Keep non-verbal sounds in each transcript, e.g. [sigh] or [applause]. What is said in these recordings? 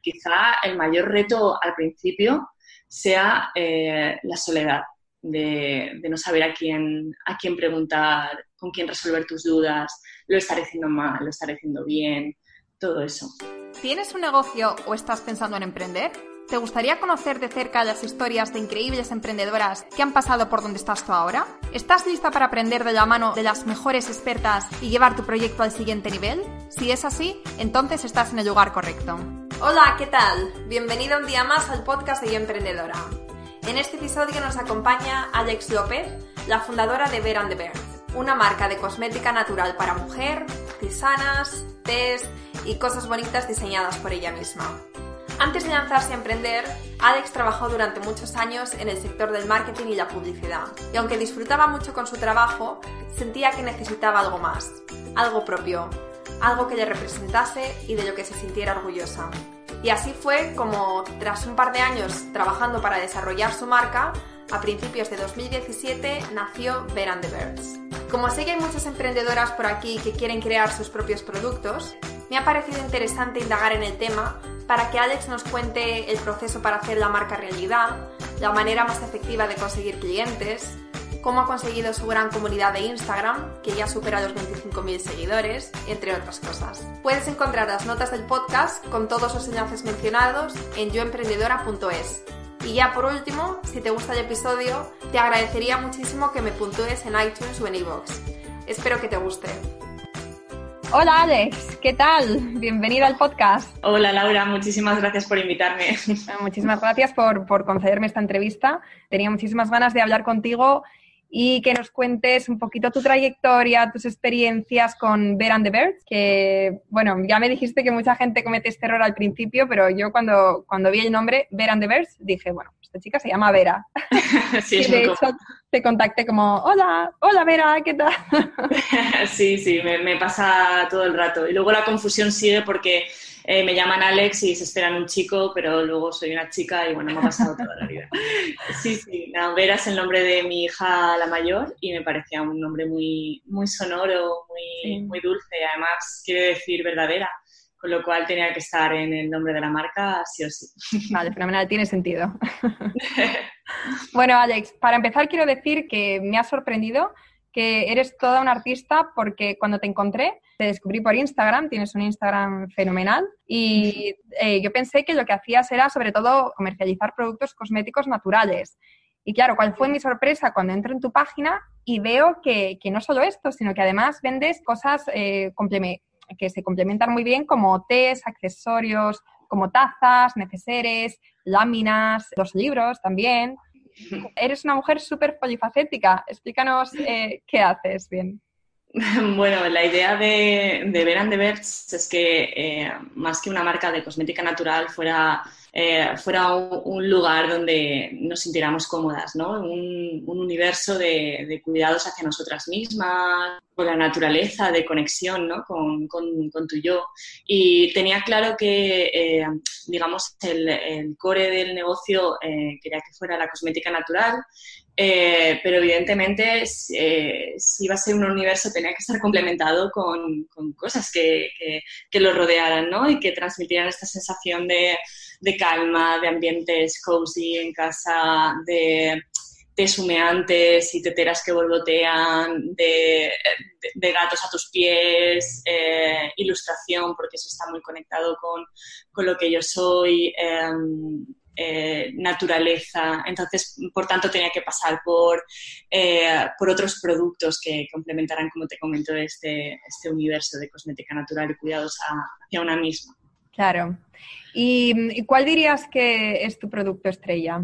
Quizá el mayor reto al principio sea eh, la soledad, de, no saber a quién, a quién preguntar, con quién resolver tus dudas, lo estaré haciendo mal, lo estaré haciendo bien, todo eso. ¿Tienes un negocio o estás pensando en emprender? ¿Te gustaría conocer de cerca las historias de increíbles emprendedoras que han pasado por donde estás tú ahora? ¿Estás lista para aprender de la mano de las mejores expertas y llevar tu proyecto al siguiente nivel? Si es así, entonces estás en el lugar correcto. Hola, ¿qué tal? Bienvenido un día más al podcast de Yo Emprendedora. En este episodio nos acompaña Alex López, la fundadora de Ver and the Bear, una marca de cosmética natural para mujer, tisanas, tés y cosas bonitas diseñadas por ella misma. Antes de lanzarse a emprender, Alex trabajó durante muchos años en el sector del marketing y la publicidad. Y aunque disfrutaba mucho con su trabajo, sentía que necesitaba algo más, algo propio, algo que le representase y de lo que se sintiera orgullosa. Y así fue como, tras un par de años trabajando para desarrollar su marca, a principios de 2017 nació Bear and the Birds. Como sé que hay muchas emprendedoras por aquí que quieren crear sus propios productos, me ha parecido interesante indagar en el tema para que Alex nos cuente el proceso para hacer la marca realidad, la manera más efectiva de conseguir clientes, cómo ha conseguido su gran comunidad de Instagram, que ya supera los 25.000 seguidores, entre otras cosas. Puedes encontrar las notas del podcast con todos los enlaces mencionados en yoemprendedora.es. Y ya por último, si te gusta el episodio, te agradecería muchísimo que me puntúes en iTunes o en iVoox. Espero que te guste. Hola Alex, ¿qué tal? Bienvenida al podcast. Hola Laura, muchísimas gracias por invitarme. Muchísimas gracias por, por concederme esta entrevista. Tenía muchísimas ganas de hablar contigo y que nos cuentes un poquito tu trayectoria, tus experiencias con Bear and the Birds, que, bueno, ya me dijiste que mucha gente comete este error al principio, pero yo cuando, cuando vi el nombre Bear and the Birds dije, bueno, esta chica se llama Vera. [laughs] Sí, y de hecho te contacté como, hola, hola Vera, ¿qué tal? [laughs] sí, sí, me, me pasa todo el rato. Y luego la confusión sigue porque eh, me llaman Alex y se esperan un chico, pero luego soy una chica y bueno, me ha pasado toda la vida. [laughs] Sí, sí, Vera es el nombre de mi hija la mayor y me parecía un nombre muy, muy sonoro, muy, muy dulce, además quiere decir verdadera con lo cual tenía que estar en el nombre de la marca sí o sí. [laughs] Vale, fenomenal, tiene sentido. [laughs] bueno, Alex, para empezar quiero decir que me ha sorprendido que eres toda una artista porque cuando te encontré, te descubrí por Instagram, tienes un Instagram fenomenal y eh, yo pensé que lo que hacías era sobre todo comercializar productos cosméticos naturales. Y claro, ¿cuál fue mi sorpresa cuando entro en tu página y veo que, no solo esto, sino que además vendes cosas eh, que se complementan muy bien como tés, accesorios, como tazas, neceseres, láminas, los libros también. Eres una mujer súper polifacética. Explícanos eh, qué haces bien. [laughs] Bueno, la idea de, de Ver es que eh, más que una marca de cosmética natural fuera eh, fuera un, lugar donde nos sintiéramos cómodas, ¿no? Un, universo de, cuidados hacia nosotras mismas, con la naturaleza, de conexión ¿no? con, tu yo. Y tenía claro que, eh, digamos, el, core del negocio eh, quería que fuera la cosmética natural, pero evidentemente si iba a ser un universo tenía que estar complementado con, cosas que, lo rodearan ¿no? y que transmitieran esta sensación de, calma, de ambientes cozy en casa, de tés humeantes y teteras que borbotean, de, gatos a tus pies, eh, ilustración, porque eso está muy conectado con, lo que yo soy, em, eh, naturaleza. Entonces, por tanto, tenía que pasar por, eh, por otros productos que complementaran, como te comento, este, este universo de cosmética natural y cuidados hacia una misma. Claro. ¿Y, cuál dirías que es tu producto estrella?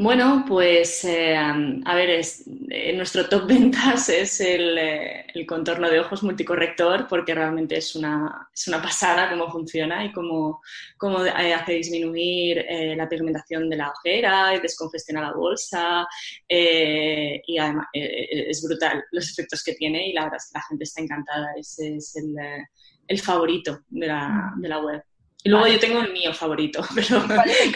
Bueno, pues eh, a ver, es, eh, nuestro top [laughs] ventas es el, eh, el, contorno de ojos multicorrector porque realmente es una, es una pasada cómo funciona y cómo, cómo hace disminuir la pigmentación de la ojera y descongestiona la bolsa y además es brutal los efectos que tiene y la verdad es que la gente está encantada. Ese es el, el favorito de la, de la web. Y luego yo tengo el mío favorito, [laughs] pero el,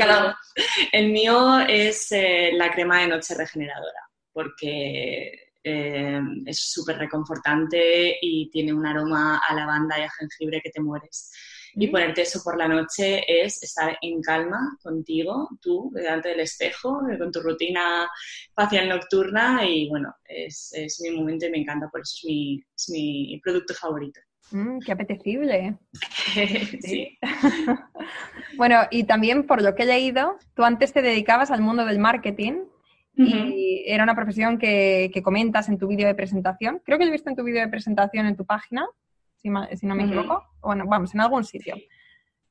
el mío es eh, la crema de noche regeneradora, porque eh, es súper reconfortante y tiene un aroma a lavanda y a jengibre que te mueres. y ponerte eso por la noche es estar en calma contigo, tú, delante del espejo, con tu rutina facial nocturna y bueno, es, es mi momento y me encanta, por eso es mi, es mi producto favorito. Mm, qué apetecible. [laughs] sí. [laughs] bueno, y también por lo que he leído, tú antes te dedicabas al mundo del marketing y era una profesión que, comentas en tu vídeo de presentación. Creo que lo he visto en tu vídeo de presentación en tu página, si, no me equivoco. Bueno, vamos, en algún sitio.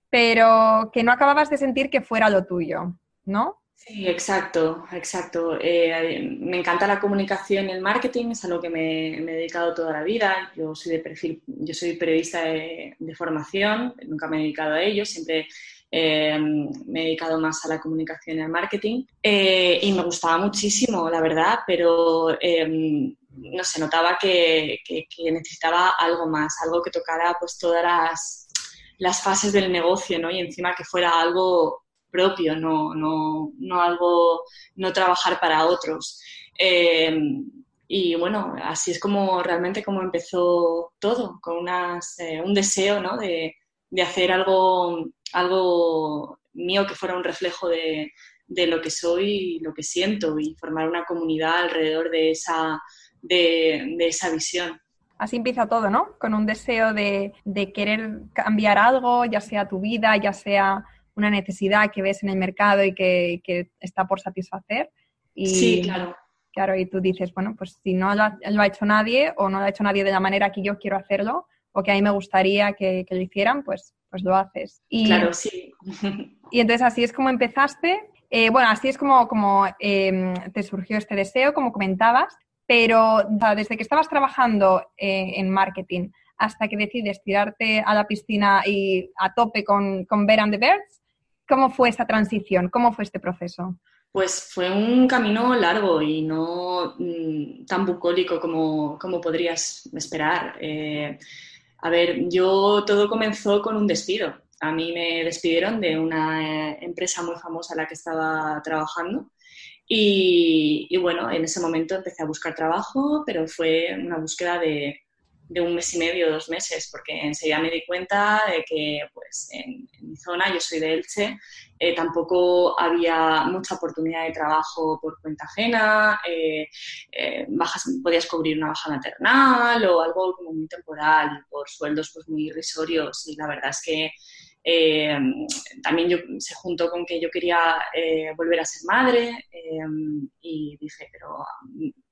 Pero que no acababas de sentir que fuera lo tuyo, ¿no? Sí, exacto, exacto. Eh, me encanta la comunicación y el marketing, es algo que me, he dedicado toda la vida. Yo soy de perfil, yo soy periodista de, formación, nunca me he dedicado a ello, siempre eh, me he dedicado más a la comunicación y al marketing. Eh, y me gustaba muchísimo, la verdad, pero no se notaba que, necesitaba algo más, algo que tocara pues todas las, las fases del negocio, ¿no? Y encima que fuera algo propio, no, no, no algo, no trabajar para otros. Eh, y bueno, así es como realmente como empezó todo, con unas, eh, un deseo ¿no? de, de, hacer algo, algo mío que fuera un reflejo de, de, lo que soy y lo que siento y formar una comunidad alrededor de esa, de, de esa visión. Así empieza todo, ¿no? Con un deseo de, de querer cambiar algo, ya sea tu vida, ya sea una necesidad que ves en el mercado y que, está por satisfacer. Y, sí, claro. Claro, y tú dices, bueno, pues si no lo ha, hecho nadie o no lo ha hecho nadie de la manera que yo quiero hacerlo o que a mí me gustaría que, lo hicieran, pues, pues lo haces. Y, claro, sí. Y entonces así es como empezaste. Eh, bueno, así es como, como em, te surgió este deseo, como comentabas, pero desde que estabas trabajando eh, en marketing hasta que decides tirarte a la piscina y a tope con, con Bear and the Birds, ¿Cómo fue esa transición? ¿Cómo fue este proceso? Pues fue un camino largo y no mm, tan bucólico como, como podrías esperar. Eh, a ver, yo todo comenzó con un despido. A mí me despidieron de una eh, empresa muy famosa en la que estaba trabajando y, bueno, en ese momento empecé a buscar trabajo, pero fue una búsqueda de, de un mes y medio, dos meses, porque enseguida me di cuenta de que pues, en, mi zona, yo soy de Elche, eh, tampoco había mucha oportunidad de trabajo por cuenta ajena, eh, eh, bajas, podías cubrir una baja maternal o algo como muy temporal, por sueldos pues, muy irrisorios y la verdad es que también yo, se juntó con que yo quería volver a ser madre y dije, pero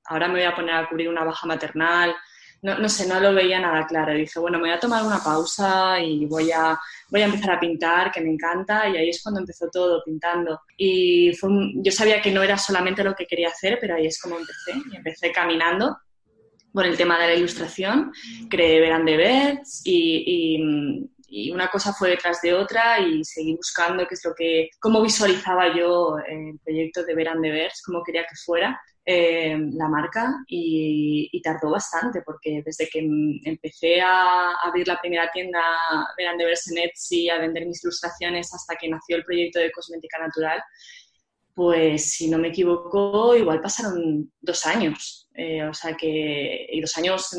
ahora me voy a poner a cubrir una baja maternal no, no, sé, no lo veía nada claro. dije, bueno, me voy a tomar una pausa y voy a, voy a empezar a pintar, que me encanta, y ahí es cuando empezó todo, pintando. Y yo sabía que no era solamente lo que quería hacer, pero ahí es como empecé, y empecé caminando por el tema de la ilustración, creé Veran de Birds y, y, una cosa fue detrás de otra y seguí buscando qué es lo que, cómo visualizaba yo el proyecto de Veran de Birds, cómo quería que fuera eh, la marca y, tardó bastante porque desde que empecé a abrir la primera tienda de Verse en Etsy, a vender mis ilustraciones hasta que nació el proyecto de cosmética natural, pues si no me equivoco, igual pasaron dos años. Eh, o sea que, y dos años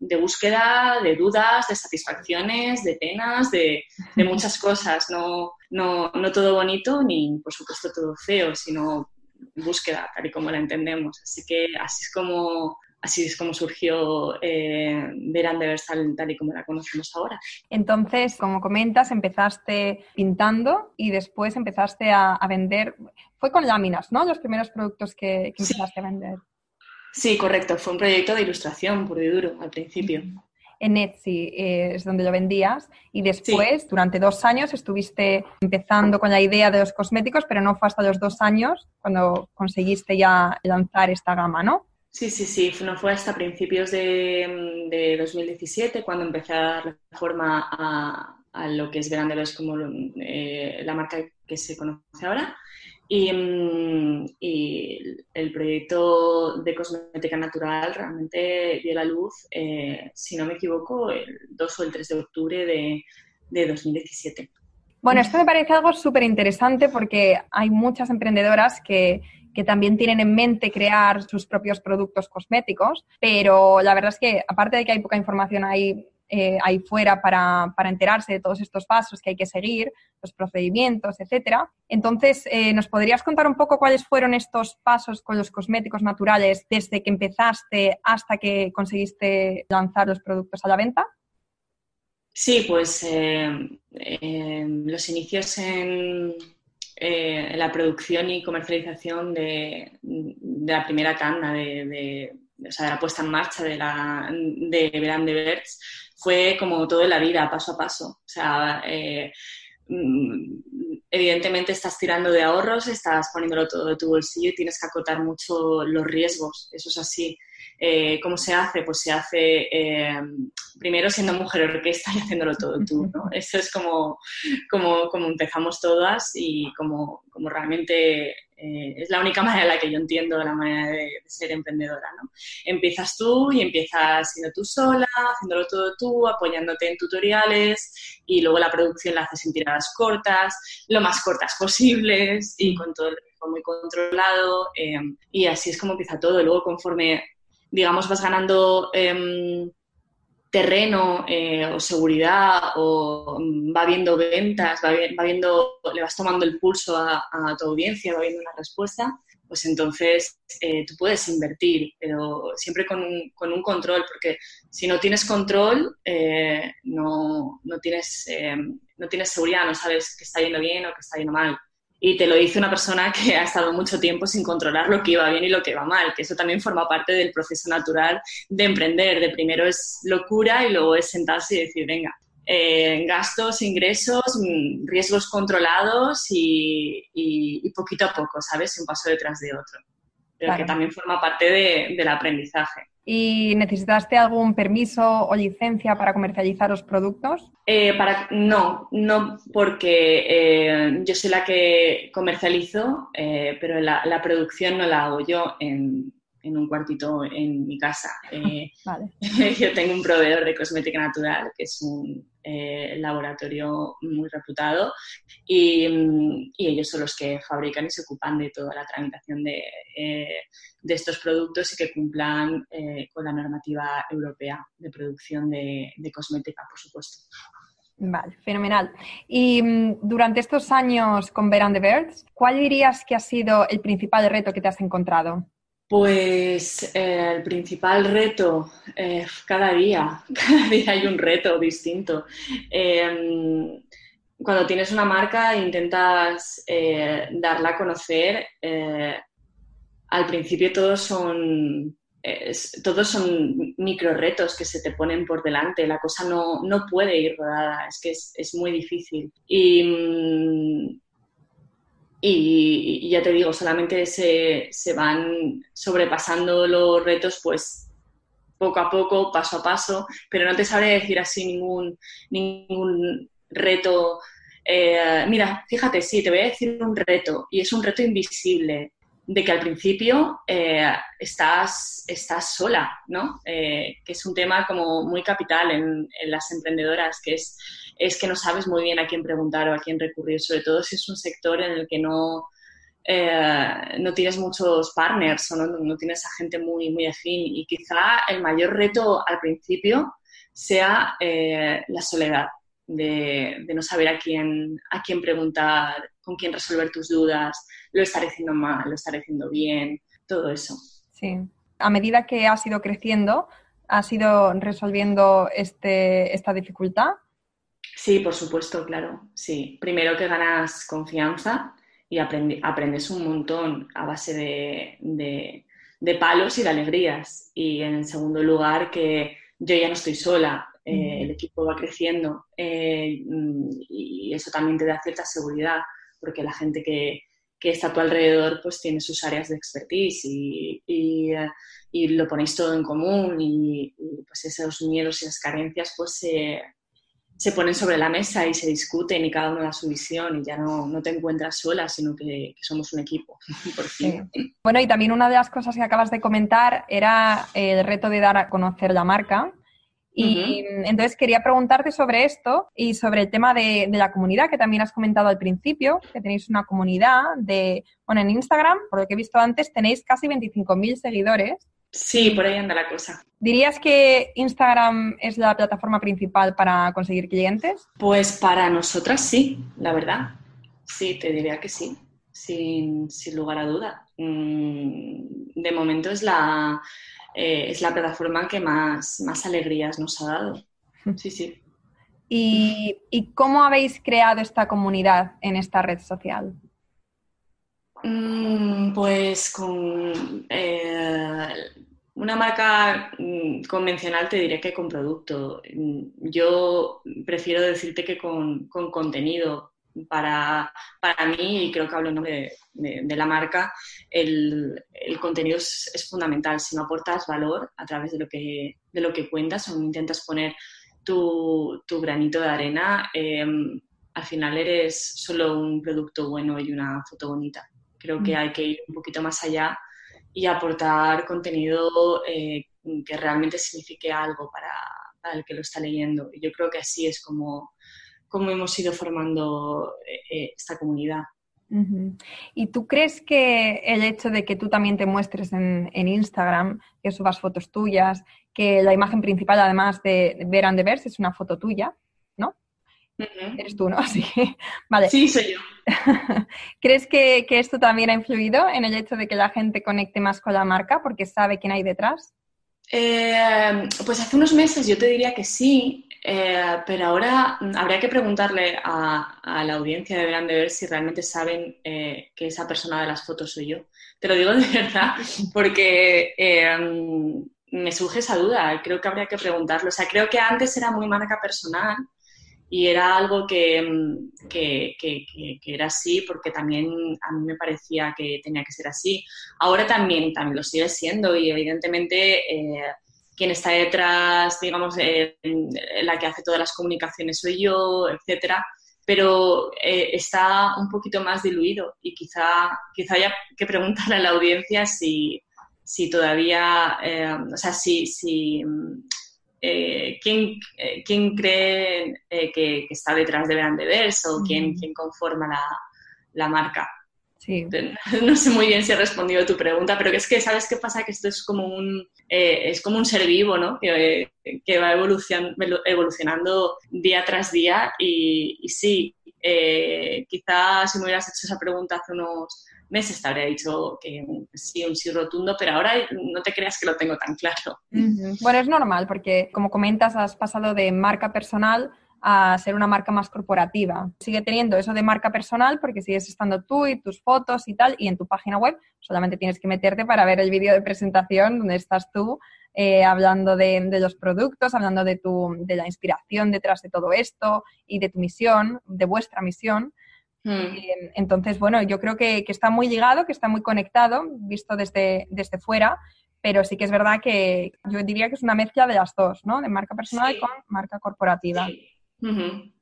de búsqueda, de dudas, de satisfacciones, de penas, de, de muchas cosas. No, no, no todo bonito ni, por supuesto, todo feo, sino búsqueda, tal y como la entendemos. Así que así es como, así es como surgió eh, Verán de Versal tal y como la conocemos ahora. Entonces, como comentas, empezaste pintando y después empezaste a, vender, fue con láminas, ¿no? Los primeros productos que, empezaste a vender. Sí, correcto. Fue un proyecto de ilustración puro y duro al principio en Etsy eh, es donde lo vendías y después, durante dos años, estuviste empezando con la idea de los cosméticos, pero no fue hasta los dos años cuando conseguiste ya lanzar esta gama, ¿no? Sí, sí, sí, no fue hasta principios de, de 2017 cuando empecé a dar forma a, a lo que es Verandelos como eh, la marca que se conoce ahora. Mm, y, el proyecto de cosmética natural realmente dio la luz, eh, si no me equivoco, el 2 o el 3 de octubre de, de 2017. Bueno, esto me parece algo súper interesante porque hay muchas emprendedoras que, que también tienen en mente crear sus propios productos cosméticos, pero la verdad es que aparte de que hay poca información ahí eh, ahí fuera para, enterarse de todos estos pasos que hay que seguir, los procedimientos, etcétera. Entonces, eh, ¿nos podrías contar un poco cuáles fueron estos pasos con los cosméticos naturales desde que empezaste hasta que conseguiste lanzar los productos a la venta? Sí, pues los inicios en, la producción y comercialización de, la primera tanda de, o sea, de la puesta en marcha de, la, de Verán de Berts fue como todo en la vida, paso a paso. O sea, eh, mm, evidentemente estás tirando de ahorros, estás poniéndolo todo de tu bolsillo y tienes que acotar mucho los riesgos, eso es así. Eh, ¿Cómo se hace? Pues se hace eh, primero siendo mujer orquesta y haciéndolo todo tú, ¿no? Eso es como, como, como empezamos todas y como, como realmente eh, es la única [laughs] manera en la que yo entiendo la manera de, ser emprendedora, ¿no? Empiezas tú y empiezas siendo tú sola, haciéndolo todo tú, apoyándote en tutoriales y luego la producción la haces en tiradas cortas, lo más cortas posibles y con todo el muy controlado eh, y así es como empieza todo. Luego conforme, digamos, vas ganando... Em, terreno eh, o seguridad o va viendo ventas, va, viendo, le vas tomando el pulso a, tu audiencia, va viendo una respuesta, pues entonces eh, tú puedes invertir, pero siempre con un, con un, control, porque si no tienes control, eh, no, no, tienes, no tienes seguridad, no sabes que está yendo bien o que está yendo mal. Y te lo dice una persona que ha estado mucho tiempo sin controlar lo que iba bien y lo que va mal, que eso también forma parte del proceso natural de emprender. De primero es locura y luego es sentarse y decir, venga, eh, gastos, ingresos, mm, riesgos controlados y, poquito a poco, ¿sabes? Un paso detrás de otro. Pero que también forma parte del aprendizaje. ¿Y necesitaste algún permiso o licencia para comercializar los productos? Eh, para, no, no porque eh, yo soy la que comercializo, eh, pero la, la, producción no la hago yo en, en un cuartito en mi casa. [laughs] [laughs] yo tengo un proveedor de cosmética natural, que es un laboratorio muy reputado, y, y, ellos son los que fabrican y se ocupan de toda la tramitación de de estos productos y que cumplan eh, con la normativa europea de producción de, cosmética, por supuesto. Vale, fenomenal. Y mm, durante estos años con Bear the Birds, ¿cuál dirías que ha sido el principal reto que te has encontrado? Pues eh, el principal reto, eh, cada día, [laughs] cada día hay un reto distinto. Em, cuando tienes una marca intentas darla a conocer al principio todos son, todos son micro retos que se te ponen por delante. La cosa no, puede ir rodada, es que es, muy difícil. Y, y, ya te digo, solamente se, van sobrepasando los retos, pues poco a poco, paso a paso, pero no te sabré decir así ningún, ningún reto. Eh, mira, fíjate, sí, te voy a decir un reto, y es un reto invisible de que al principio eh, estás, estás sola, ¿no? Eh, que es un tema como muy capital en, las emprendedoras, que es, es, que no sabes muy bien a quién preguntar o a quién recurrir, sobre todo si es un sector en el que no, eh, no tienes muchos partners o no, tienes a gente muy, muy afín. Y quizá el mayor reto al principio sea la soledad, de, de, no saber a quién, a quién preguntar, con quién resolver tus dudas, lo estaré haciendo mal, lo estaré haciendo bien, todo eso. Sí. A medida que has ido creciendo, ¿has ido resolviendo este, esta dificultad? Sí, por supuesto, claro. Sí. Primero que ganas confianza y aprendes un montón a base de, de, palos y de alegrías. Y en segundo lugar, que yo ya no estoy sola, eh, el equipo va creciendo eh, y eso también te da cierta seguridad porque la gente que, que está a tu alrededor pues tiene sus áreas de expertise y, y, lo ponéis todo en común y, pues esos miedos y esas carencias pues se, se, ponen sobre la mesa y se discuten y cada uno da su visión y ya no, no te encuentras sola, sino que, somos un equipo, [laughs] por fin. Bueno, y también una de las cosas que acabas de comentar era el reto de dar a conocer la marca. Y entonces quería preguntarte sobre esto y sobre el tema de, la comunidad que también has comentado al principio, que tenéis una comunidad de, bueno, en Instagram, por lo que he visto antes, tenéis casi 25.000 seguidores. Sí, por ahí anda la cosa. ¿Dirías que Instagram es la plataforma principal para conseguir clientes? Pues para nosotras sí, la verdad. Sí, te diría que sí, sin, lugar a duda. Mm, de momento es la, eh, es la plataforma que más, más alegrías nos ha dado. [laughs] Sí, sí. ¿Y, cómo habéis creado esta comunidad en esta red social? Mm, pues con eh, una marca mm, convencional te diré que con producto. Mm, yo prefiero decirte que con, contenido. Para, mí, y creo que hablo en nombre de, la marca, el, contenido es, fundamental. Si no aportas valor a través de lo que, de lo que cuentas o intentas poner tu, granito de arena, em, al final eres solo un producto bueno y una foto bonita. Creo que mm. hay que ir un poquito más allá y aportar contenido eh, que realmente signifique algo para, el que lo está leyendo. Y yo creo que así es como, como hemos ido formando eh, eh, esta comunidad. ¿Y tú crees que el hecho de que tú también te muestres en, Instagram, que subas fotos tuyas, que la imagen principal además de Ver and the Verse es una foto tuya. Eres tú, ¿no? [laughs] Sí. vale. Sí, soy yo. [laughs] ¿Crees que, esto también ha influido en el hecho de que la gente conecte más con la marca porque sabe quién hay detrás? Eh, pues hace unos meses yo te diría que sí, eh, pero ahora habría que preguntarle a, la audiencia de Verán de ver si realmente saben eh, que esa persona de las fotos soy yo. Te lo digo de [laughs] verdad, porque me surge esa duda. Creo que habría que preguntarlo. O sea, creo que antes era muy marca personal y era algo mm, que, que, era así porque también a mí me parecía que tenía que ser así. Ahora también, también lo sigue siendo y evidentemente eh, quien está detrás, digamos, eh, la que hace todas las comunicaciones soy yo, etcétera, pero eh, está un poquito más diluido y quizá, quizá haya que preguntarle a la audiencia si, si todavía, o sea, si, si eh, ¿quién, eh, ¿quién, cree eh, que, está detrás de Vean o quién, quién conforma la, la marca. Sí. [laughs] No sé muy bien si he respondido a tu pregunta, pero es que, ¿sabes qué pasa? Que esto es como un, es como un ser vivo, ¿no? Que, que va evolucionando día tras día y, y sí, quizás si me hubieras hecho esa pregunta hace unos meses te habría dicho que sí, un sí rotundo, pero ahora no te creas que lo tengo tan claro. Bueno, es normal porque, como comentas, has pasado de marca personal a ser una marca más corporativa. Sigue teniendo eso de marca personal porque sigues estando tú y tus fotos y tal, y en tu página web solamente tienes que meterte para ver el vídeo de presentación donde estás tú eh, hablando de, de, los productos, hablando de, tu, de la inspiración detrás de todo esto y de tu misión, de vuestra misión. Mm. Entonces, bueno, yo creo que, está muy ligado, que está muy conectado, visto desde, desde fuera, pero sí que es verdad que yo diría que es una mezcla de las dos, ¿no? De marca personal con marca corporativa.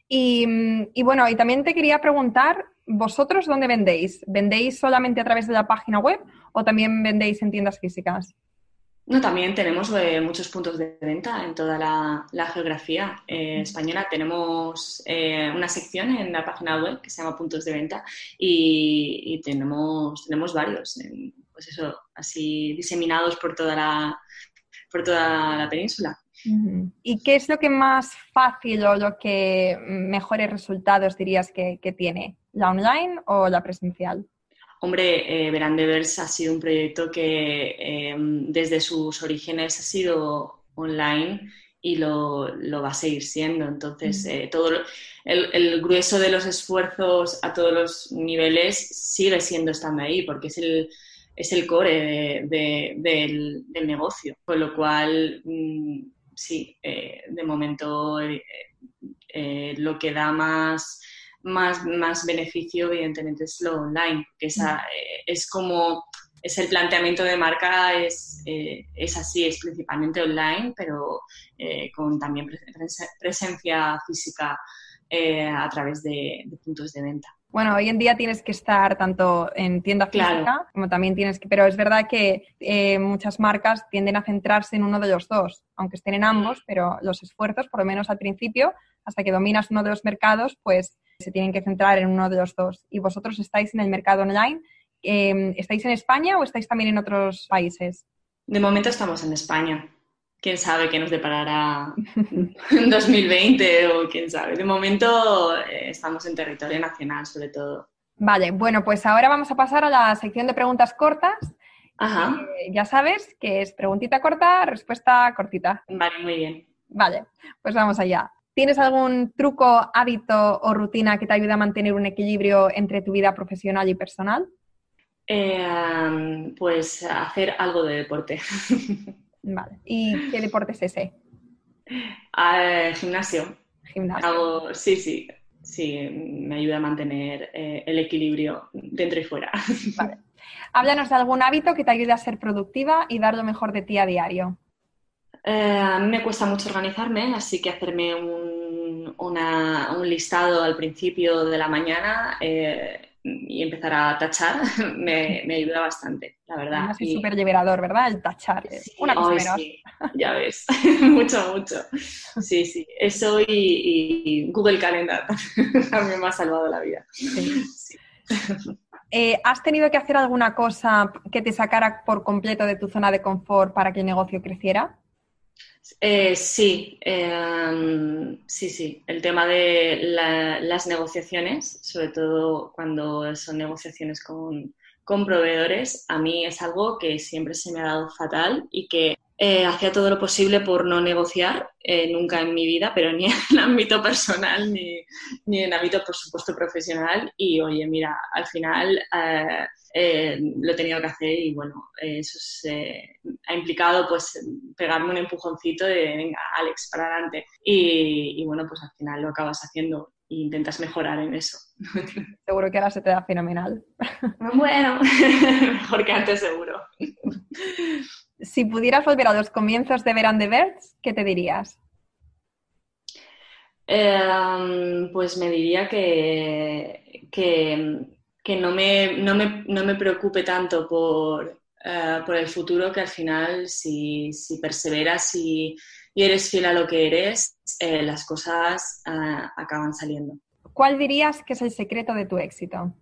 y, y, bueno, y también te quería preguntar, ¿vosotros dónde vendéis? ¿Vendéis solamente a través de la página web o también vendéis en tiendas físicas? No, también tenemos eh, muchos puntos de venta en toda la, geografía eh, española. Tenemos eh, una sección en la página web que se llama puntos de venta y, tenemos, tenemos varios, pues eso, así diseminados por toda la, por toda la península. ¿Y qué es lo que más fácil o lo que mejores resultados dirías que tiene? ¿La online o la presencial? Hombre, eh, Verandevers ha sido un proyecto que em, desde sus orígenes ha sido online y lo, va a seguir siendo. Entonces, eh, todo el, grueso de los esfuerzos a todos los niveles sigue siendo estando ahí, porque es el, es el core del, negocio. Con lo cual, mm, sí, eh, de momento lo que da más más, más beneficio, evidentemente, es lo online, porque esa, eh, es como, es el planteamiento de marca, es, eh, es así, es principalmente online, pero eh, con también presencia física a través de, puntos de venta. Bueno, hoy en día tienes que estar tanto en tienda física como también tienes que, pero es verdad que muchas marcas tienden a centrarse en uno de los dos, aunque estén en ambos, pero los esfuerzos, por lo menos al principio, hasta que dominas uno de los mercados, pues se tienen que centrar en uno de los dos. ¿Y vosotros estáis en el mercado online? Em, ¿Estáis en España o estáis también en otros países? De momento estamos en España. Quién sabe qué nos deparará [laughs] en 2020 o quién sabe. De momento eh, estamos en territorio nacional, sobre todo. Vale, bueno, pues ahora vamos a pasar a la sección de preguntas cortas. Ajá. Eh, ya sabes que es preguntita corta, respuesta cortita. Vale, muy bien. Vale, pues vamos allá. ¿Tienes algún truco, hábito o rutina que te ayude a mantener un equilibrio entre tu vida profesional y personal? Eh, pues hacer algo de deporte. [laughs] Vale. ¿Y qué deporte es ese? Ah, gimnasio. Gimnasio. sí, sí. Sí, me ayuda a mantener eh, el equilibrio dentro y fuera. Vale. Háblanos de algún hábito que te ayude a ser productiva y dar lo mejor de ti a diario. Eh, a mí me cuesta mucho organizarme, así que hacerme un, un listado al principio de la mañana eh, y empezar a tachar [laughs] me, ayuda bastante, la verdad. Es súper liberador, ¿verdad? El tachar. Una cosa menos. ya ves, [laughs] mucho, mucho. Sí, sí. Eso y, Google Calendar [laughs] también me ha salvado la vida. Eh, ¿Has tenido que hacer alguna cosa que te sacara por completo de tu zona de confort para que el negocio creciera? Eh, sí, em, sí, sí. El tema de las negociaciones, sobre todo cuando son negociaciones con, con, proveedores, a mí es algo que siempre se me ha dado fatal y que eh, hacía todo lo posible por no negociar eh, nunca en mi vida, pero ni [laughs] en ámbito personal ni, ni en ámbito, por supuesto, profesional. Y oye, mira, al final eh, lo he tenido que hacer y bueno, eso ha implicado pues pegarme un empujoncito de venga, Alex, para adelante. Y, y bueno, pues al final lo acabas haciendo e intentas mejorar en eso. [laughs] Seguro que ahora se te da fenomenal. Bueno, [laughs] mejor que antes seguro. Si pudieras volver a los comienzos de Verán de Birds, ¿qué te dirías? Em, pues me diría que, que, no, me, no, me, preocupe tanto por, eh, por, el futuro, que al final si, si perseveras y, eres fiel a lo que eres, eh, las cosas eh, acaban saliendo. ¿Cuál dirías que es el secreto de tu éxito?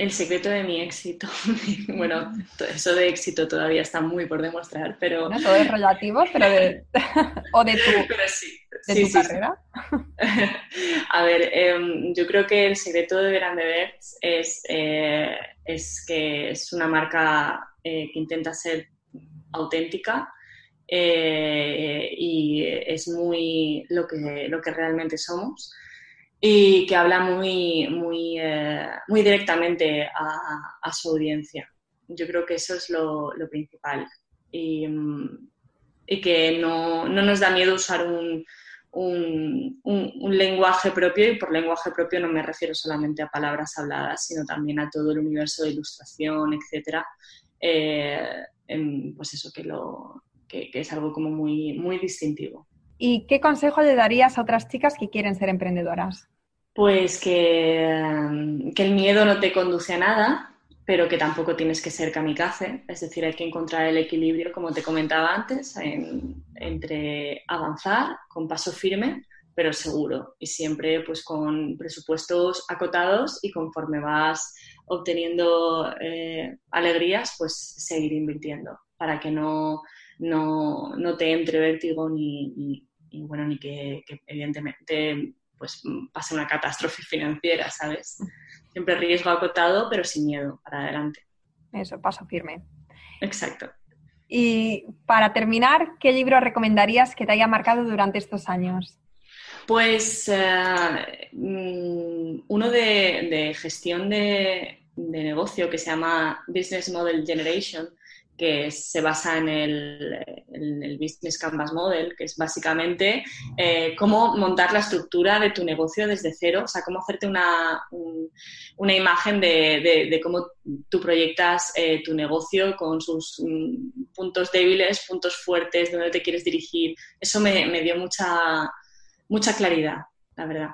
El secreto de mi éxito. [laughs] bueno, eso de éxito todavía está muy por demostrar, pero... No, todo es relativo, pero de... [laughs] o de tu, pero sí, de tu carrera. [laughs] A ver, em, yo creo que el secreto de Grande es, eh, es que es una marca eh, que intenta ser auténtica eh, y es muy lo que, lo que realmente somos y que habla muy, muy, eh, muy directamente a, su audiencia. Yo creo que eso es lo, principal y, y que no, no, nos da miedo usar un, un, lenguaje propio y por lenguaje propio no me refiero solamente a palabras habladas, sino también a todo el universo de ilustración, etcétera. Eh, pues eso que, lo, que es algo como muy, muy distintivo. ¿Y qué consejo le darías a otras chicas que quieren ser emprendedoras? Pues que, em, que, el miedo no te conduce a nada, pero que tampoco tienes que ser kamikaze. Es decir, hay que encontrar el equilibrio, como te comentaba antes, entre avanzar con paso firme, pero seguro. Y siempre pues con presupuestos acotados y conforme vas obteniendo eh, alegrías, pues seguir invirtiendo para que no, no, no te entre vértigo ni, bueno, ni que evidentemente pues pase una catástrofe financiera, ¿sabes? Siempre riesgo acotado, pero sin miedo, para adelante. Eso, paso firme. Exacto. Y para terminar, ¿qué libro recomendarías que te haya marcado durante estos años? Pues eh, mm, uno de, gestión de, negocio que se llama Business Model Generation, que se basa en el, Business Canvas Model, que es básicamente eh, cómo montar la estructura de tu negocio desde cero, o sea, cómo hacerte una, una imagen de, cómo tú proyectas eh, tu negocio con sus mm, puntos débiles, puntos fuertes, dónde te quieres dirigir. Eso me, dio mucha, mucha claridad, la verdad.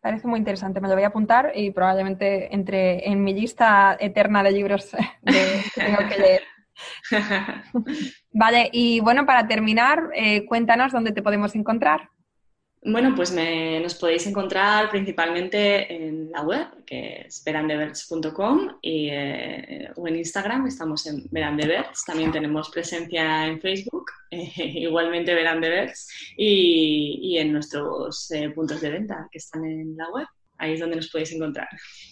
Parece muy interesante, me lo voy a apuntar y probablemente entre en mi lista eterna de libros [laughs] que tengo que leer. [laughs] vale, y bueno, para terminar, eh, cuéntanos dónde te podemos encontrar. Bueno, pues nos podéis encontrar principalmente en la web, que es verandeverts.com, y, eh, o en Instagram, estamos en Verandeverts. También tenemos presencia en Facebook, [laughs] igualmente Verandeverts, y, y en nuestros eh, puntos de venta que están en la web. Ahí es donde nos podéis encontrar.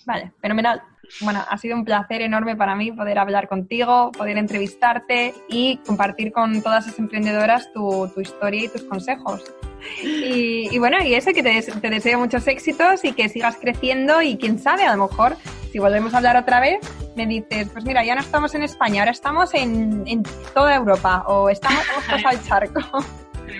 Vale, fenomenal. Bueno, ha sido un placer enorme para mí poder hablar contigo, poder entrevistarte y compartir con todas las emprendedoras tu, tu historia y tus consejos. Y, bueno, y eso, que te, deseo muchos éxitos y que sigas creciendo y quién sabe, a lo mejor si volvemos a hablar otra vez, me dices, pues mira, ya no estamos en España, ahora estamos en, en toda Europa o estamos al charco.